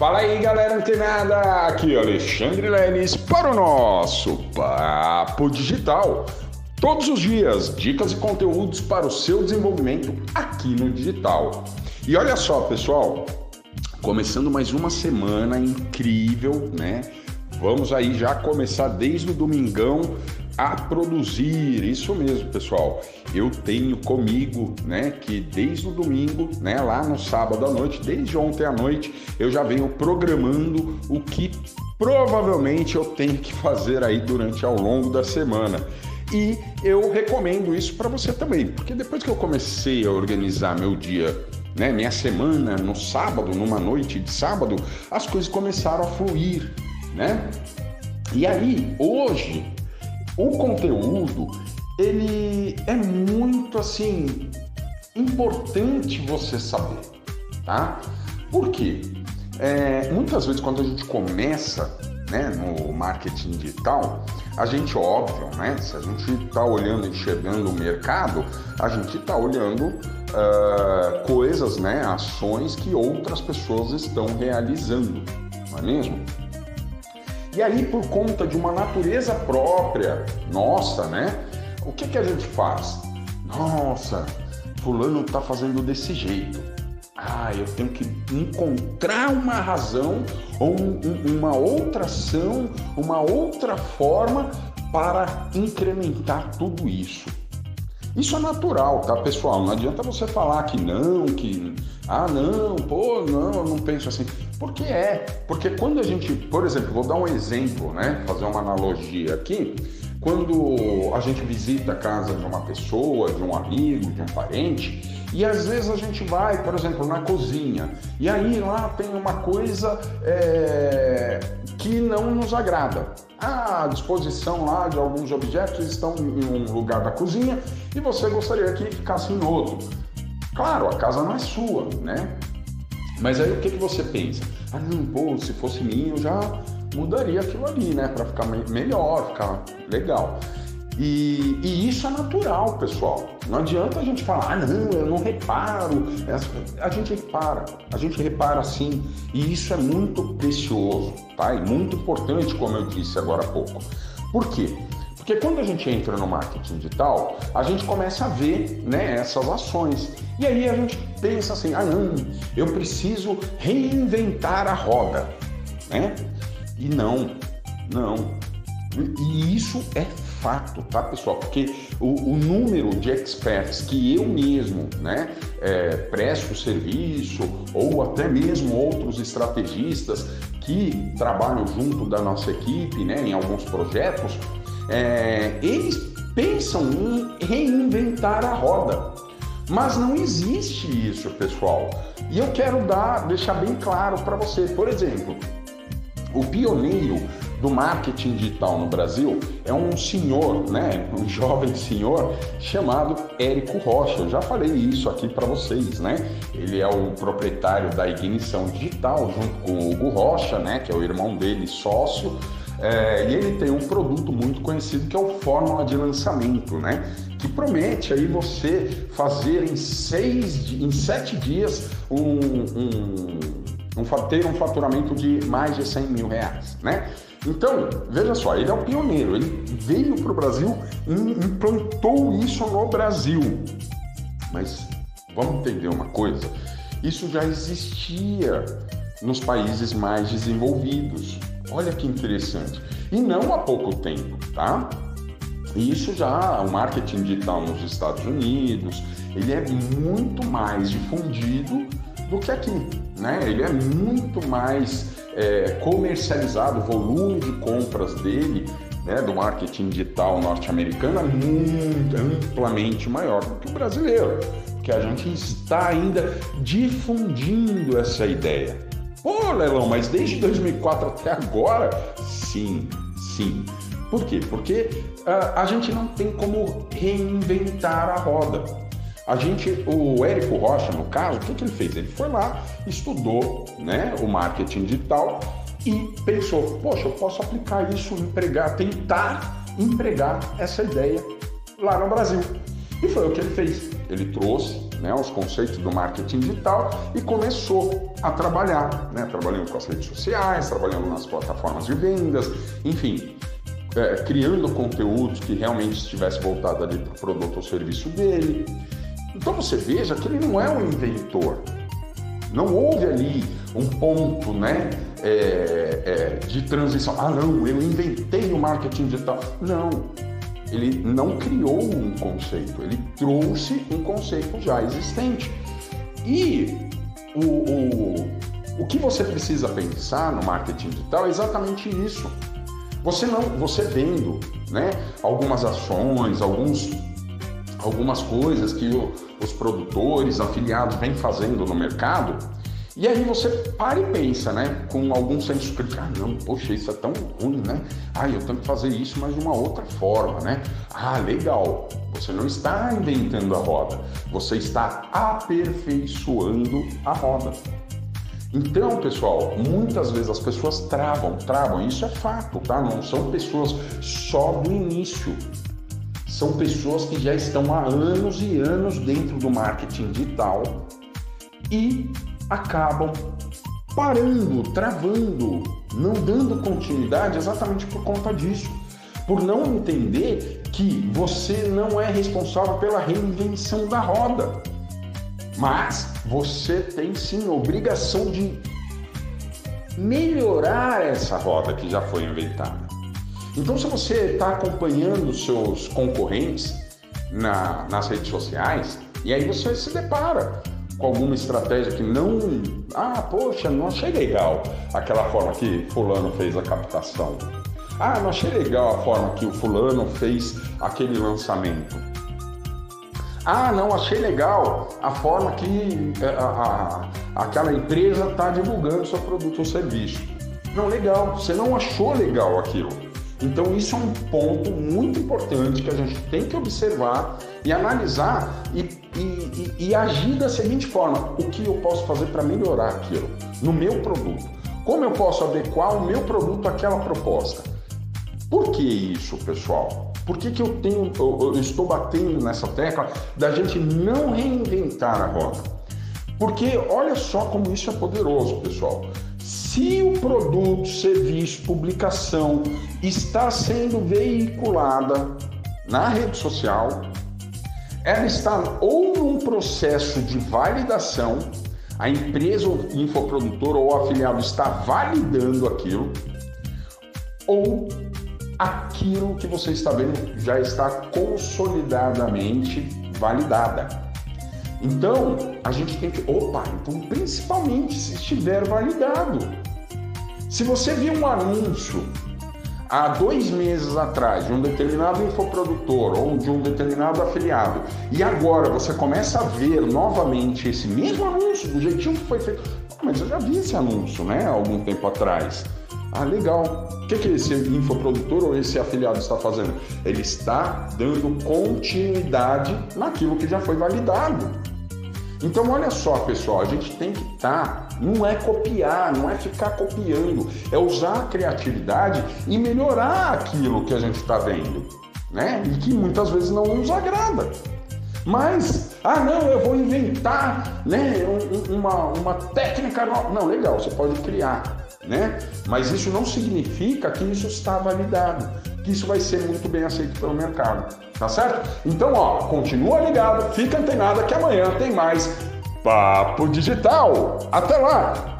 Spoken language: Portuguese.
Fala aí, galera antenada! Aqui Alexandre Leles para o nosso Papo Digital. Todos os dias, dicas e conteúdos para o seu desenvolvimento aqui no digital. E olha só, pessoal, começando mais uma semana incrível, né? Vamos aí já começar desde o domingão a produzir. Isso mesmo, pessoal. Eu tenho comigo, né, que desde o domingo, né, lá no sábado à noite, desde ontem à noite, eu já venho programando o que provavelmente eu tenho que fazer aí durante ao longo da semana. E eu recomendo isso para você também, porque depois que eu comecei a organizar meu dia né, minha semana no sábado, numa noite de sábado, as coisas começaram a fluir, né? E aí, hoje, o conteúdo, ele é muito assim importante você saber, tá? Por quê? É, muitas vezes quando a gente começa né, no marketing digital, a gente, óbvio, né, se a gente está olhando, enxergando o mercado, a gente está olhando uh, coisas, né, ações que outras pessoas estão realizando, não é mesmo? E aí, por conta de uma natureza própria nossa, né? O que, que a gente faz? Nossa, fulano está fazendo desse jeito. Ah, eu tenho que encontrar uma razão ou um, um, uma outra ação, uma outra forma para incrementar tudo isso. Isso é natural, tá, pessoal? Não adianta você falar que não, que ah, não, pô, não, eu não penso assim. Porque é. Porque quando a gente, por exemplo, vou dar um exemplo, né? Fazer uma analogia aqui. Quando a gente visita a casa de uma pessoa, de um amigo, de um parente, e às vezes a gente vai, por exemplo, na cozinha, e aí lá tem uma coisa é, que não nos agrada. A disposição lá de alguns objetos estão em um lugar da cozinha e você gostaria que ficasse em outro. Claro, a casa não é sua, né? Mas aí o que, que você pensa? Ah, não, pô, se fosse minha eu já mudaria aquilo ali, né? Para ficar melhor, ficar legal. E, e, isso é natural, pessoal. Não adianta a gente falar, ah, não, eu não reparo. É, a gente repara, a gente repara sim. E isso é muito precioso, tá? E muito importante, como eu disse agora há pouco. Por quê? Porque quando a gente entra no marketing digital, a gente começa a ver né, essas ações. E aí a gente pensa assim, ah não, eu preciso reinventar a roda. Né? E não, não. E isso é fato, tá, pessoal? Porque o, o número de experts que eu mesmo, né, é, presto serviço ou até mesmo outros estrategistas que trabalham junto da nossa equipe, né, em alguns projetos, é, eles pensam em reinventar a roda. Mas não existe isso, pessoal. E eu quero dar, deixar bem claro para você. Por exemplo, o pioneiro do marketing digital no Brasil é um senhor, né, um jovem senhor chamado Érico Rocha. Eu já falei isso aqui para vocês, né? Ele é o proprietário da Ignição Digital junto com o Hugo Rocha, né, que é o irmão dele, sócio. É, e ele tem um produto muito conhecido que é o Fórmula de Lançamento, né? Que promete aí você fazer em seis, em sete dias um, um, um, ter um faturamento de mais de 100 mil reais, né? Então, veja só, ele é o pioneiro, ele veio para o Brasil e implantou isso no Brasil. Mas vamos entender uma coisa: isso já existia nos países mais desenvolvidos. Olha que interessante. E não há pouco tempo, tá? Isso já, o marketing digital nos Estados Unidos, ele é muito mais difundido do que aqui, né? Ele é muito mais é, comercializado, o volume de compras dele, né, do marketing digital norte-americano é muito amplamente maior do que o brasileiro, que a gente está ainda difundindo essa ideia. Pô, Lelão, mas desde 2004 até agora? Sim, sim. Por quê? Porque uh, a gente não tem como reinventar a roda. A gente, o Érico Rocha, no caso, o que, que ele fez? Ele foi lá, estudou né, o marketing digital e pensou, poxa, eu posso aplicar isso, empregar, tentar empregar essa ideia lá no Brasil. E foi o que ele fez. Ele trouxe né, os conceitos do marketing digital e começou a trabalhar, né, trabalhando com as redes sociais, trabalhando nas plataformas de vendas, enfim, é, criando conteúdos que realmente estivesse voltado ali para o produto ou serviço dele. Então você veja que ele não é um inventor. Não houve ali um ponto né, é, é, de transição. Ah, não, eu inventei o marketing digital. Não, ele não criou um conceito, ele trouxe um conceito já existente. E o, o, o que você precisa pensar no marketing digital é exatamente isso. Você não, você vendo, né, algumas ações, alguns, algumas coisas que o, os produtores, afiliados vêm fazendo no mercado, e aí você para e pensa, né? Com algum senso crítico, ah não, poxa, isso é tão ruim, né? Ah, eu tenho que fazer isso, mas de uma outra forma, né? Ah, legal. Você não está inventando a roda, você está aperfeiçoando a roda. Então, pessoal, muitas vezes as pessoas travam, travam, isso é fato, tá? Não são pessoas só do início. São pessoas que já estão há anos e anos dentro do marketing digital e acabam parando, travando, não dando continuidade exatamente por conta disso. Por não entender que você não é responsável pela reinvenção da roda. Mas você tem sim obrigação de melhorar essa roda que já foi inventada. Então, se você está acompanhando seus concorrentes na, nas redes sociais, e aí você se depara com alguma estratégia que não. Ah, poxa, não achei legal aquela forma que Fulano fez a captação. Ah, não achei legal a forma que o Fulano fez aquele lançamento. Ah, não, achei legal a forma que é, a, a, aquela empresa está divulgando seu produto ou serviço. Não, legal, você não achou legal aquilo. Então, isso é um ponto muito importante que a gente tem que observar e analisar e, e, e, e agir da seguinte forma: o que eu posso fazer para melhorar aquilo no meu produto? Como eu posso adequar o meu produto àquela proposta? Por que isso, pessoal? Por que, que eu, tenho, eu, eu estou batendo nessa tecla da gente não reinventar a roda? Porque olha só como isso é poderoso, pessoal. Se o produto, serviço, publicação está sendo veiculada na rede social, ela está ou num processo de validação, a empresa, o infoprodutor ou afiliado está validando aquilo, ou aquilo que você está vendo já está consolidadamente validada. Então, a gente tem que. Opa, então, principalmente se estiver validado. Se você viu um anúncio há dois meses atrás de um determinado infoprodutor ou de um determinado afiliado e agora você começa a ver novamente esse mesmo anúncio do jeitinho que foi feito, mas eu já vi esse anúncio, né, algum tempo atrás. Ah, legal. O que, que esse infoprodutor ou esse afiliado está fazendo? Ele está dando continuidade naquilo que já foi validado. Então, olha só, pessoal, a gente tem que estar, tá, não é copiar, não é ficar copiando, é usar a criatividade e melhorar aquilo que a gente está vendo, né? E que muitas vezes não nos agrada. Mas, ah, não, eu vou inventar, né, uma, uma técnica nova. Não, legal, você pode criar, né? Mas isso não significa que isso está validado, que isso vai ser muito bem aceito pelo mercado, tá certo? Então, ó, continua ligado, fica antenado que amanhã tem mais Papo Digital. Até lá!